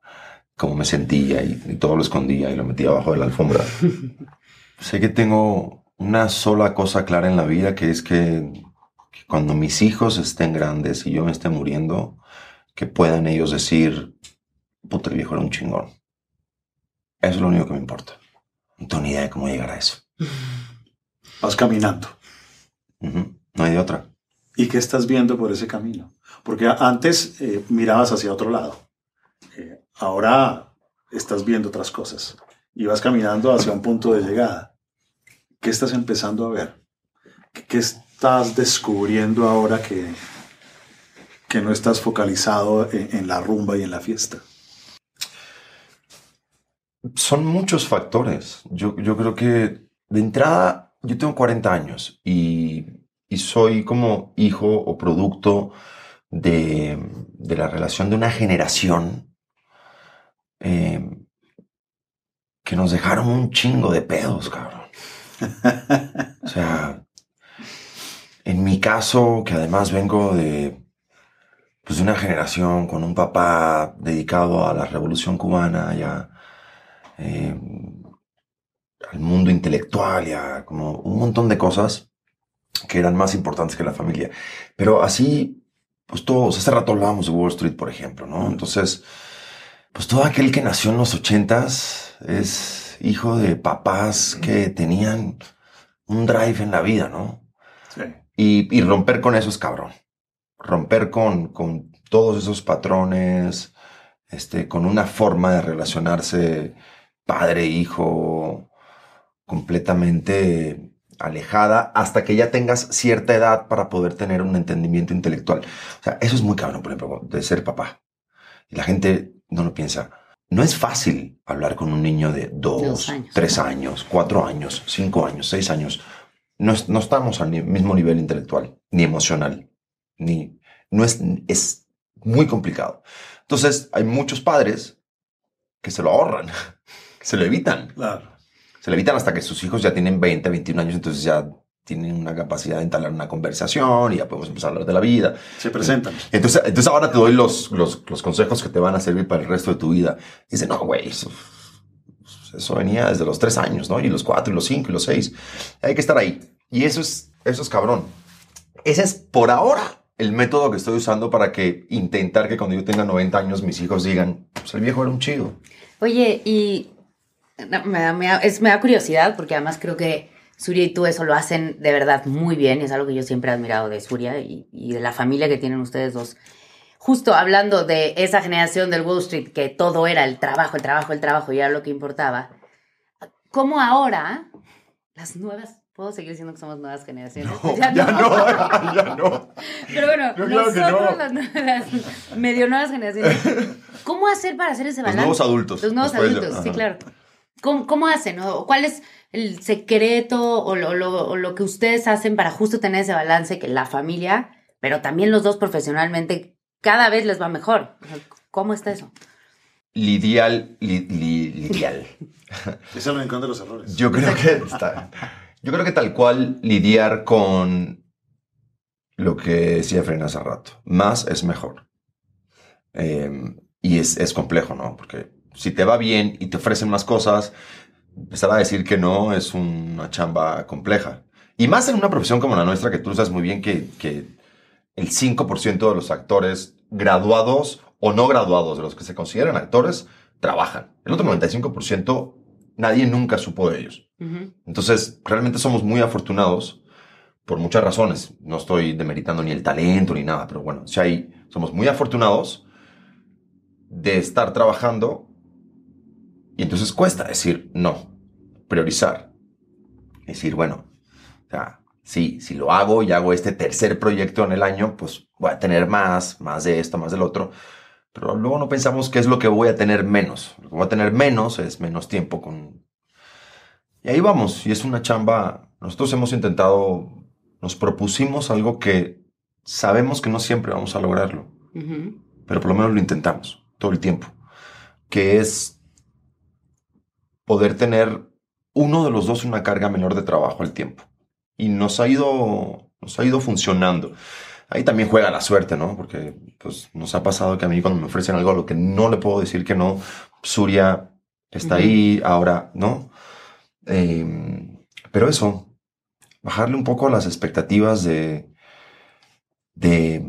cómo me sentía y, y todo lo escondía y lo metía abajo de la alfombra, sé que tengo una sola cosa clara en la vida que es que, que cuando mis hijos estén grandes y yo me esté muriendo, que puedan ellos decir, puta, el viejo era un chingón. Eso es lo único que me importa. No tengo ni idea de cómo llegar a eso. Vas caminando. No hay de otra. ¿Y qué estás viendo por ese camino? Porque antes eh, mirabas hacia otro lado. Eh, ahora estás viendo otras cosas. Y vas caminando hacia un punto de llegada. ¿Qué estás empezando a ver? ¿Qué, qué estás descubriendo ahora que, que no estás focalizado en, en la rumba y en la fiesta? Son muchos factores. Yo, yo creo que de entrada, yo tengo 40 años y, y soy como hijo o producto de, de la relación de una generación eh, que nos dejaron un chingo de pedos, cabrón. O sea, en mi caso, que además vengo de, pues, de una generación con un papá dedicado a la revolución cubana y a, eh, al mundo intelectual y a como un montón de cosas que eran más importantes que la familia. Pero así, pues todos, hace rato hablábamos de Wall Street, por ejemplo, ¿no? Entonces, pues todo aquel que nació en los ochentas es hijo de papás que tenían un drive en la vida, ¿no? Y, y romper con eso es cabrón. Romper con, con todos esos patrones, este, con una forma de relacionarse padre, hijo, completamente alejada hasta que ya tengas cierta edad para poder tener un entendimiento intelectual. O sea, eso es muy cabrón, por ejemplo, de ser papá. Y la gente no lo piensa. No es fácil hablar con un niño de dos, Dos años. tres años, cuatro años, cinco años, seis años. No, es- no estamos al mismo nivel intelectual, ni emocional, ni no es, es muy complicado. Entonces, hay muchos padres que se lo ahorran, que se lo evitan. Claro. Se le evitan hasta que sus hijos ya tienen 20, 21 años, entonces ya tienen una capacidad de entablar una conversación y ya podemos empezar a hablar de la vida. Se presentan. Entonces, entonces ahora te doy los, los, los consejos que te van a servir para el resto de tu vida. Dice, no, güey, eso, eso venía desde los tres años, ¿no? Y los cuatro, y los cinco, y los seis. Hay que estar ahí. Y eso es, eso es cabrón. Ese es por ahora el método que estoy usando para que intentar que cuando yo tenga 90 años mis hijos digan, pues el viejo era un chido. Oye, y no, me, da, es, me da curiosidad porque además creo que Surya y tú eso lo hacen de verdad muy bien. Es algo que yo siempre he admirado de Surya y, y de la familia que tienen ustedes dos. Justo hablando de esa generación del Wall Street que todo era el trabajo, el trabajo, el trabajo y era lo que importaba. ¿Cómo ahora las nuevas... ¿Puedo seguir diciendo que somos nuevas generaciones? ya no, ya no. Pero bueno, No, que nosotros no. las, nue- las medio nuevas generaciones, ¿cómo hacer para hacer ese Los balance? nuevos adultos. Los nuevos después adultos, sí, claro. ¿Cómo, cómo hacen? o ¿Cuál es el secreto o lo, lo- o lo que ustedes hacen para justo tener ese balance que la familia, pero también los dos profesionalmente, cada vez les va mejor? O sea, ¿Cómo está eso? Lidial, li- li- lidial. Es el rincón de los errores. Yo creo que está- yo creo que tal cual lidiar con lo que decía Fren hace rato. Más es mejor. Eh, y es, es complejo, ¿no? Porque si te va bien y te ofrecen más cosas, empezar a decir que no es una chamba compleja. Y más en una profesión como la nuestra, que tú sabes muy bien que, que el 5% de los actores graduados o no graduados, de los que se consideran actores, trabajan. El otro 95% nadie nunca supo de ellos. Entonces, realmente somos muy afortunados por muchas razones. No estoy demeritando ni el talento ni nada, pero bueno, si hay, somos muy afortunados de estar trabajando y entonces cuesta decir no, priorizar. Decir, bueno, o sea, sí, si lo hago y hago este tercer proyecto en el año, pues voy a tener más, más de esto, más del otro. Pero luego no pensamos qué es lo que voy a tener menos. Lo que voy a tener menos es menos tiempo con... Y ahí vamos, y es una chamba. Nosotros hemos intentado, nos propusimos algo que sabemos que no siempre vamos a lograrlo, pero por lo menos lo intentamos todo el tiempo, que es poder tener uno de los dos una carga menor de trabajo al tiempo. Y nos ha ido, nos ha ido funcionando. Ahí también juega la suerte, ¿no? Porque pues, nos ha pasado que a mí cuando me ofrecen algo a lo que no le puedo decir que no, Surya está ahí, ahora, ¿no? Em, pero eso, bajarle un poco las expectativas de, de,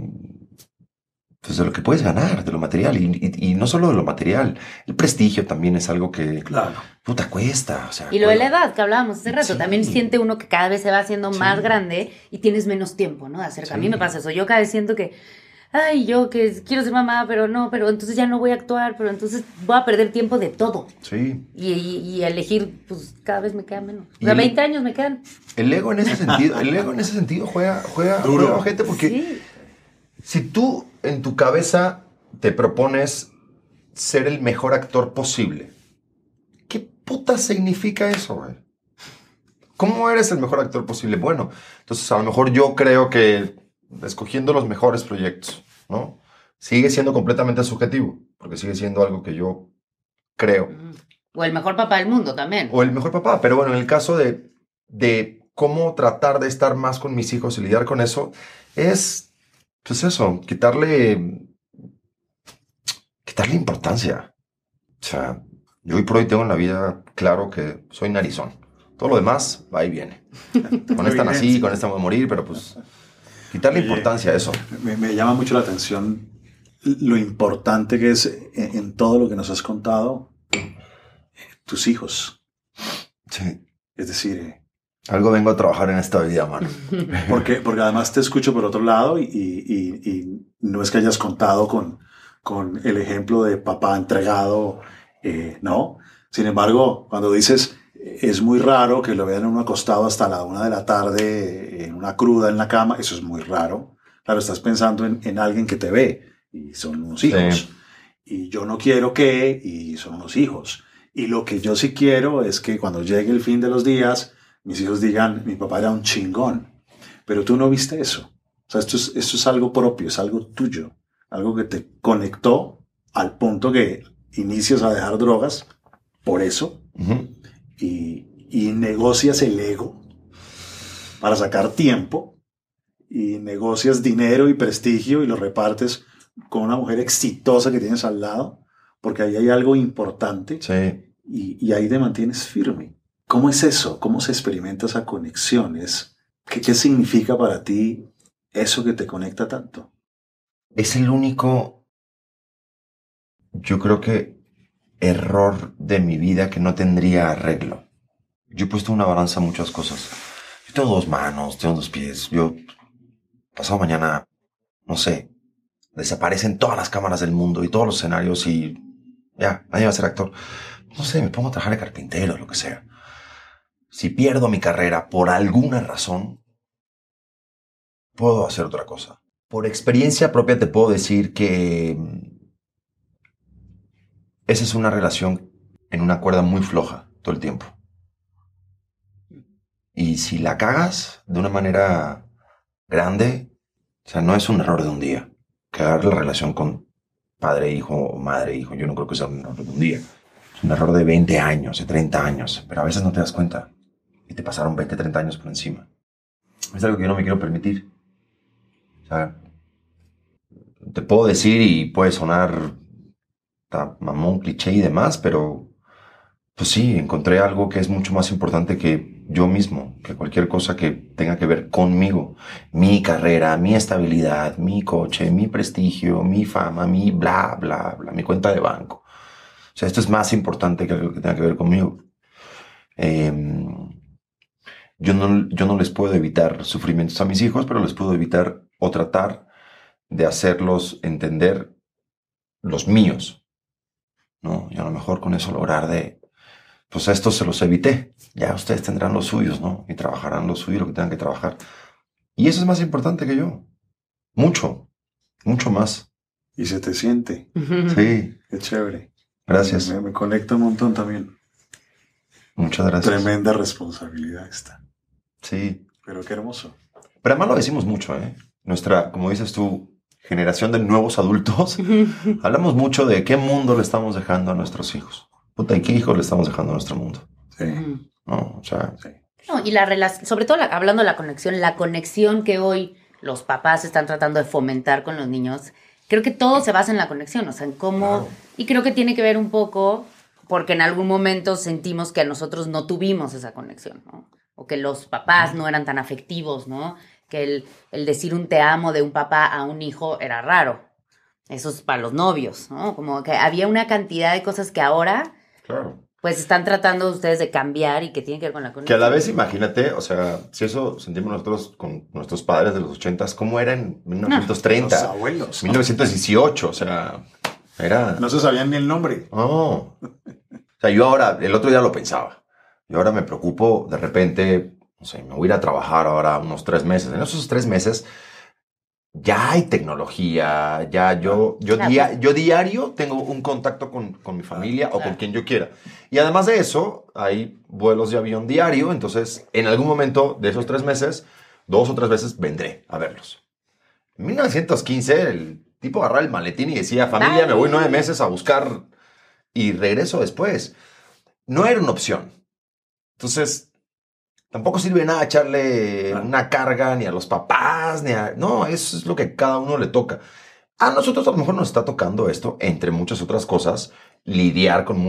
pues de lo que puedes ganar, de lo material, y, no solo de lo material, el prestigio también es algo que, claro. puta, cuesta. y lo de la edad que hablábamos hace rato, también siente uno que cada vez se va haciendo más grande y tienes menos tiempo, ¿no? De acerca. A mí me pasa eso, yo cada vez siento que, ay, yo que quiero ser mamá, pero no, pero entonces ya no voy a actuar, pero entonces voy a perder tiempo de todo. Sí. Y, elegir, pues cada vez me queda menos. O sea, 20 años me quedan. El ego en ese sentido, el ego en ese sentido juega, juega, Duro. gente porque si tú en tu cabeza te propones ser el mejor actor posible, ¿qué puta significa eso, güey? ¿Cómo eres el mejor actor posible? Bueno, entonces a lo mejor yo creo que escogiendo los mejores proyectos, ¿no? Sigue siendo completamente subjetivo, porque sigue siendo algo que yo creo. O el mejor papá del mundo también. O el mejor papá, pero bueno, en el caso de, de cómo tratar de estar más con mis hijos y lidiar con eso, es pues eso, quitarle, quitarle importancia. O sea, yo hoy por hoy tengo en la vida claro que soy narizón. Todo lo demás va y viene. Con esta nací, con esta voy a morir, pero pues quitarle importancia a eso. Me, llama mucho la atención lo importante que es en, todo lo que nos has contado tus hijos. Sí. Es decir, algo vengo a trabajar en esta vida, mano. Porque, porque además te escucho por otro lado y, y, y no es que hayas contado con, con el ejemplo de papá entregado, eh, ¿no? Sin embargo, cuando dices, es muy raro que lo vean uno acostado hasta la una de la tarde en una cruda en la cama, eso es muy raro. Claro, estás pensando en, en alguien que te ve y son unos hijos. Y yo no quiero que, y son unos hijos. Y lo que yo sí quiero es que cuando llegue el fin de los días, mis hijos digan, mi papá era un chingón, pero tú no viste eso. O sea, esto es, esto es algo propio, es algo tuyo, algo que te conectó al punto que inicias a dejar drogas por eso y, y negocias el ego para sacar tiempo y negocias dinero y prestigio y lo repartes con una mujer exitosa que tienes al lado, porque ahí hay algo importante y, y ahí te mantienes firme. ¿Cómo es eso? ¿Cómo se experimenta esa conexión? ¿qué, ¿Qué significa para ti eso que te conecta tanto? Es el único, yo creo que, error de mi vida que no tendría arreglo. Yo he puesto una balanza muchas cosas. Yo tengo dos manos, tengo dos pies. Yo, pasado mañana, no sé, desaparecen todas las cámaras del mundo y todos los escenarios y ya, nadie va a ser actor. No sé, me pongo a trabajar de carpintero, lo que sea si pierdo mi carrera por alguna razón, puedo hacer otra cosa. Por experiencia propia te puedo decir que mm, esa es una relación en una cuerda muy floja todo el tiempo. Y si la cagas de una manera grande, o sea, no es un error de un día. Cagar la relación con padre, hijo o madre, hijo, yo no creo que sea un error de un día. Es un error de 20 años, de 30 años, pero a veces no te das cuenta y te pasaron 20, 30 años por encima. Es algo que yo no me quiero permitir. O sea, te puedo decir y puede sonar mamón, cliché y demás, pero pues sí, encontré algo que es mucho más importante que yo mismo, que cualquier cosa que tenga que ver conmigo, mi carrera, mi estabilidad, mi coche, mi prestigio, mi fama, mi bla, bla, bla, mi cuenta de banco. O sea, esto es más importante que algo que tenga que ver conmigo. Em, yo, no, yo no les puedo evitar sufrimientos a mis hijos, pero les puedo evitar o tratar de hacerlos entender los míos. ¿no? Y a lo mejor con eso lograr de, pues a estos se los evité. Ya ustedes tendrán los suyos, ¿no? Y trabajarán lo suyo, lo que tengan que trabajar. Y eso es más importante que yo. Mucho, mucho más. Y se te siente. Sí. Qué chévere. Gracias. Me, me conecta un montón también. Muchas gracias. Tremenda responsabilidad esta. Sí. Pero qué hermoso. Pero además lo decimos mucho, ¿eh? Nuestra, como dices tú, generación de nuevos adultos, hablamos mucho de qué mundo le estamos dejando a nuestros hijos. Puta, ¿y qué hijos le estamos dejando a nuestro mundo? Sí. No, o sea, sí. No, y la relación, sobre todo la- hablando de la conexión, la conexión que hoy los papás están tratando de fomentar con los niños, creo que todo se basa en la conexión, o sea, en cómo, y creo que tiene que ver un poco porque en algún momento sentimos que nosotros no tuvimos esa conexión, ¿no? O que los papás no eran tan afectivos, ¿no? Que el, el decir un te amo de un papá a un hijo era raro. Eso es para los novios, ¿no? Como que había una cantidad de cosas que ahora, claro. pues, están tratando ustedes de cambiar y que tienen que ver con la Que conexión. a la vez, imagínate, o sea, si eso sentimos nosotros con nuestros padres de los ochentas, ¿cómo era en 1930? Los abuelos. 1918, o sea, era... No se sabían ni el nombre. No. O sea, yo ahora, el otro día lo pensaba. Yo ahora me preocupo, de repente, no sé, me voy a ir a trabajar ahora unos tres meses. En esos tres meses ya hay tecnología, ya yo, yo, Claro. dia- yo diario tengo un contacto con, con mi familia o con quien yo quiera. Y además de eso, hay vuelos de avión diario, entonces en algún momento de esos tres meses, dos o tres veces vendré a verlos. En 1915, el tipo agarraba el maletín y decía, familia, me voy nueve meses a buscar y regreso después. No era una opción. Entonces, tampoco sirve nada echarle una carga ni a los papás, ni a... No, eso es lo que cada uno le toca. A nosotros a lo mejor nos está tocando esto, entre muchas otras cosas, lidiar con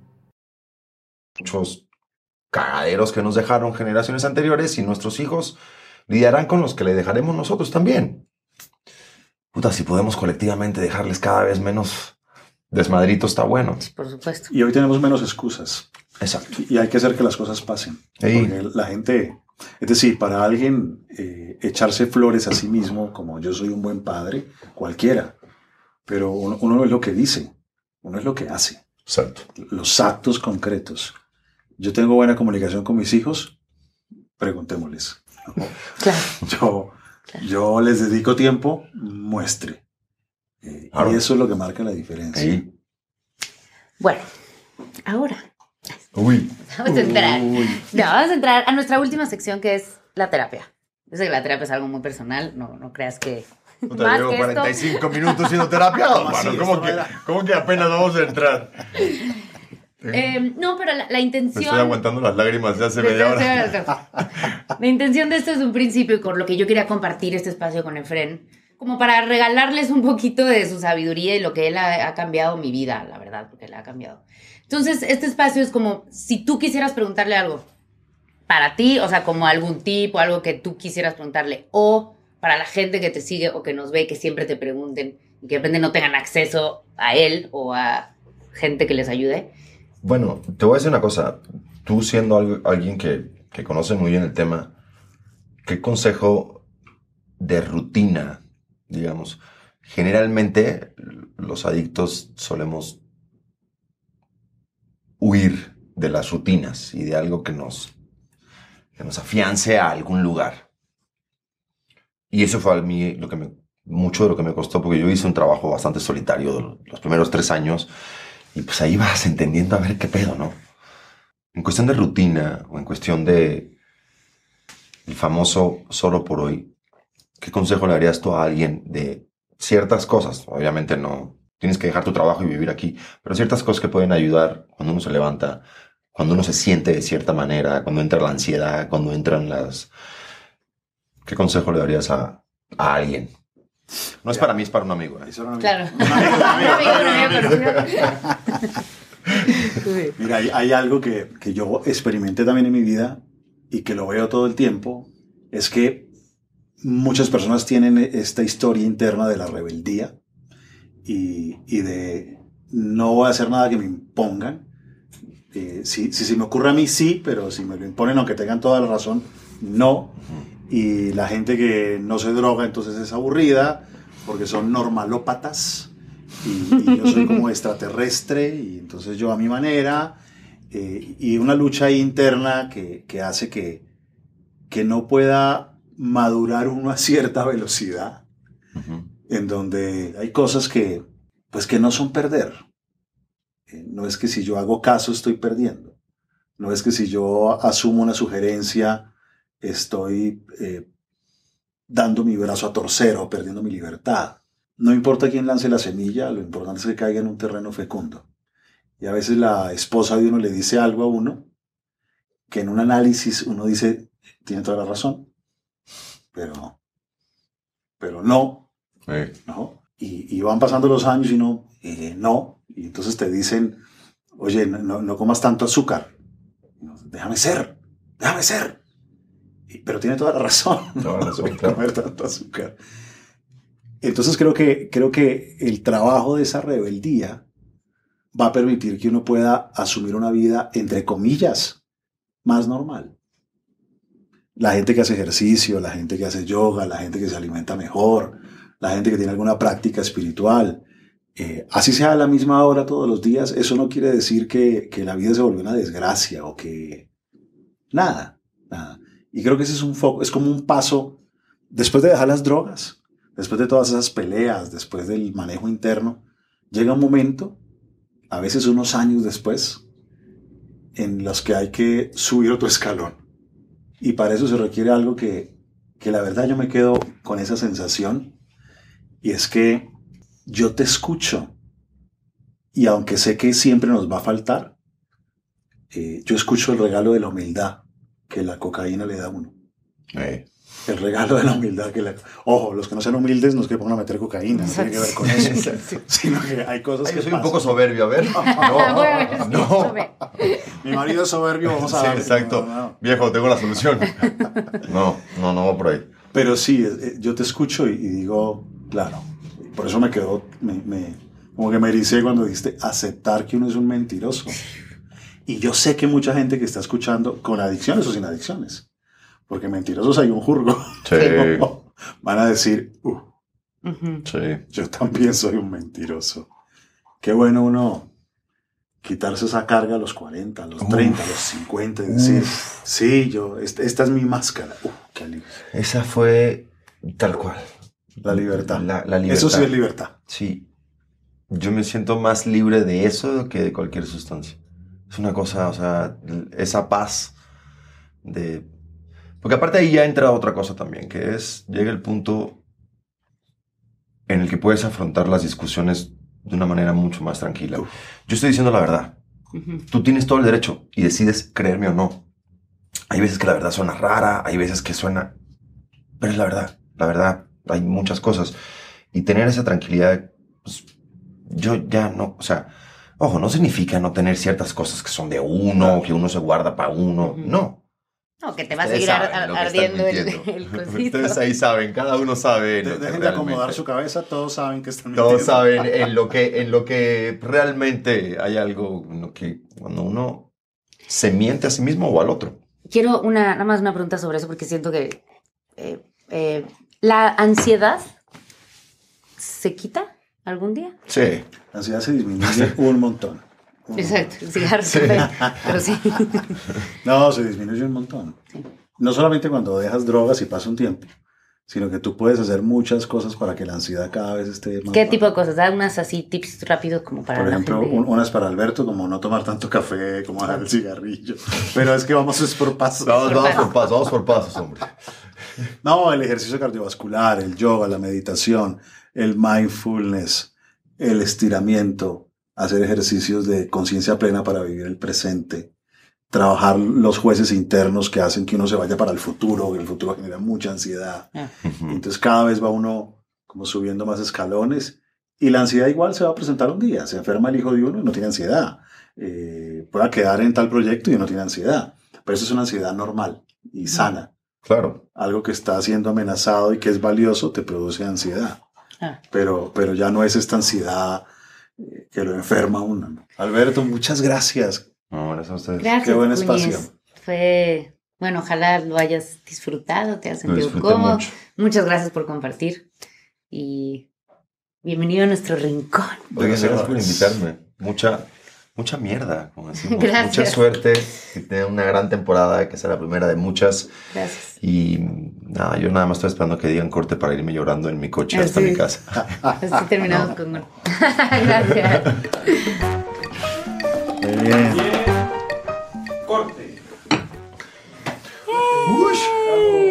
Muchos cagaderos que nos dejaron generaciones anteriores y nuestros hijos lidiarán con los que le dejaremos nosotros también. Puta, si podemos colectivamente dejarles cada vez menos desmadrito, está bueno. Por supuesto. Y hoy tenemos menos excusas. Exacto. Y hay que hacer que las cosas pasen. Sí. Porque la gente, es decir, para alguien eh, echarse flores a sí mismo, como yo soy un buen padre, cualquiera. Pero uno, uno no es lo que dice, uno es lo que hace. Exacto. Los actos concretos. Yo tengo buena comunicación con mis hijos, preguntémosles. ¿no? Claro. Yo, yo les dedico tiempo, muestre. Eh, Claro. Y eso es lo que marca la diferencia. Sí. Bueno, ahora Uy. vamos a entrar. Uy. No, vamos a entrar a nuestra última sección que es la terapia. Yo sé que la terapia es algo muy personal, no, no creas que. Puta, más llevo que esto. 45 minutos siendo terapia. ¿Cómo que, no ¿Cómo que apenas vamos a entrar? Eh, no, pero la, la Me intención. estoy aguantando las lágrimas de hace media hora. La intención de esto es un principio y con lo que yo quería compartir este espacio con Efren, como para regalarles un poquito de su sabiduría y lo que él ha, ha cambiado mi vida, la verdad, porque le ha cambiado. Entonces, este espacio es como si tú quisieras preguntarle algo para ti, o sea, como algún tip o algo que tú quisieras preguntarle, o para la gente que te sigue o que nos ve, que siempre te pregunten y que de repente no tengan acceso a él o a gente que les ayude. Bueno, te voy a decir una cosa. tú siendo alguien que, que conoce muy bien el tema, ¿qué consejo de rutina, digamos? Generalmente los adictos solemos huir de las rutinas y de algo que nos, que nos afiance a algún lugar. Y eso fue a mí lo que me, mucho de lo que me costó, porque yo hice un trabajo bastante solitario los primeros tres años y pues ahí vas entendiendo a ver qué pedo, ¿no? En cuestión de rutina o en cuestión de el famoso solo por hoy, ¿qué consejo le darías tú a alguien de ciertas cosas? Obviamente no tienes que dejar tu trabajo y vivir aquí, pero ciertas cosas que pueden ayudar cuando uno se levanta, cuando uno se siente de cierta manera, cuando entra la ansiedad, cuando entran las... ¿Qué consejo le darías a, a alguien? No es para mí, es para un amigo. ¿eh? Claro. un amigo, un amigo, Un amigo, un. Mira, hay, hay algo que, que yo experimenté también en mi vida y que lo veo todo el tiempo, es que muchas personas tienen esta historia interna de la rebeldía y, y de no voy a hacer nada que me impongan. Eh, si, si se me ocurre a mí, sí, pero si me lo imponen, aunque tengan toda la razón, no. Y la gente que no se droga, entonces es aburrida, porque son normalópatas. Y, y yo soy como extraterrestre, y entonces yo a mi manera. eh, y una lucha interna que, que hace que, que no pueda madurar uno a cierta velocidad, en donde hay cosas que, pues que no son perder. Eh, No es que si yo hago caso estoy perdiendo. No es que si yo asumo una sugerencia estoy eh, dando mi brazo a torcer o perdiendo mi libertad. No importa quién lance la semilla, lo importante es que caiga en un terreno fecundo. Y a veces la esposa de uno le dice algo a uno que en un análisis uno dice, tiene toda la razón, pero, pero no, Sí. ¿no? Y, y van pasando los años y no, eh, no. Y entonces te dicen, oye, no, no- no comas tanto azúcar. Y Déjame ser, déjame ser. Pero tiene toda la razón. Toda la razón, No claro. comer tanto azúcar. Entonces creo que, creo que el trabajo de esa rebeldía va a permitir que uno pueda asumir una vida, entre comillas, más normal. La gente que hace ejercicio, la gente que hace yoga, la gente que se alimenta mejor, la gente que tiene alguna práctica espiritual, eh, así sea a la misma hora todos los días, eso no quiere decir que, que la vida se volvió una desgracia o que nada, nada. Y creo que ese es un foco, es como un paso después de dejar las drogas, después de todas esas peleas, después del manejo interno, llega un momento, a veces unos años después, en los que hay que subir otro escalón. Y para eso se requiere algo que, que la verdad yo me quedo con esa sensación, y es que yo te escucho, y aunque sé que siempre nos va a faltar, eh, yo escucho el regalo de la humildad que la cocaína le da a uno. Eh, El regalo de la humildad que le... Ojo, los que no sean humildes no es que pongan a meter cocaína, no tiene que ver con eso, sino que hay cosas Ay, que yo soy un poco soberbio, a ver. No, no. Mi marido es soberbio, vamos a Sí, darle. exacto. No, no. Viejo, tengo la solución. No, no, no va por ahí. Pero sí, eh, yo te escucho y, y digo, claro, por eso me quedó, me, me- como que me ericé cuando dijiste aceptar que uno es un mentiroso. Y yo sé que mucha gente que está escuchando, con adicciones o sin adicciones, porque mentirosos hay un jurgo, Sí, van a decir, "Uh, sí. yo también soy un mentiroso. Qué bueno uno quitarse esa carga a los 40, a los 30, a los 50 y decir, sí, yo, esta, esta es mi máscara. Uh, qué alivio. Esa fue tal cual. La libertad. La, la libertad. Eso sí es libertad. Sí. Yo me siento más libre de eso que de cualquier sustancia. Es una cosa, o sea, esa paz de... Porque aparte ahí ya entra otra cosa también, que es, llega el punto en el que puedes afrontar las discusiones de una manera mucho más tranquila. Uf. Yo estoy diciendo la verdad. Tú tienes todo el derecho y decides creerme o no. Hay veces que la verdad suena rara, hay veces que suena... Pero es la verdad, la verdad. Hay muchas cosas. Y tener esa tranquilidad, pues, yo ya no, o sea, ojo, no significa no tener ciertas cosas que son de uno, que uno se guarda para uno. No. No, que te va a Ustedes seguir ar- saben lo que están ardiendo el, mintiendo. el cosito. Ustedes ahí saben, cada uno sabe. De- lo que dejen de acomodar realmente- su cabeza, todos saben que están Todos mintiendo. saben en lo que, en lo que realmente hay algo en lo que cuando uno se miente a sí mismo o al otro. Quiero una, nada más una pregunta sobre eso porque siento que eh, eh, la ansiedad se quita algún día. Sí. La ansiedad se disminuye un montón. Un Exacto, el cigarro, café, pero sí. No, se disminuye un montón. No solamente cuando dejas drogas y pasa un tiempo, sino que tú puedes hacer muchas cosas para que la ansiedad cada vez esté más ¿Qué baja. tipo de cosas? Da unas así tips rápidos como para Por la ejemplo, gente. un- una es para Alberto, como no tomar tanto café, como dejar el cigarrillo. Pero es que vamos es por pasos. Vamos, vamos por pasos, vamos por pasos, hombre. No, el ejercicio cardiovascular, el yoga, la meditación, el mindfulness, el estiramiento, hacer ejercicios de conciencia plena para vivir el presente, trabajar los jueces internos que hacen que uno se vaya para el futuro, que el futuro genera mucha ansiedad. Ah. Entonces cada vez va uno como subiendo más escalones y la ansiedad igual se va a presentar un día. Se enferma el hijo de uno y no tiene ansiedad. Eh, pueda quedar en tal proyecto y no tiene ansiedad. Pero eso es una ansiedad normal y sana Claro. algo que está siendo amenazado y que es valioso te produce ansiedad. Ah. Pero, pero ya no es esta ansiedad eh, que lo enferma a uno. ¿no? Alberto, muchas gracias. No, gracias a ustedes. Gracias, Qué buen espacio. Fue, bueno, ojalá lo hayas disfrutado, te has sentido cómodo. mucho. Muchas gracias por compartir y bienvenido a nuestro rincón. Oigan, gracias por invitarme. Mucha, mucha mierda, como decimos. Gracias. Mucha suerte. Que tengan una gran temporada, que sea la primera de muchas. Gracias. Y nada, yo nada más estoy esperando que digan corte para irme llorando en mi coche hasta mi casa. Así terminamos con un... Gracias. Muy bien. Corte. Gracias,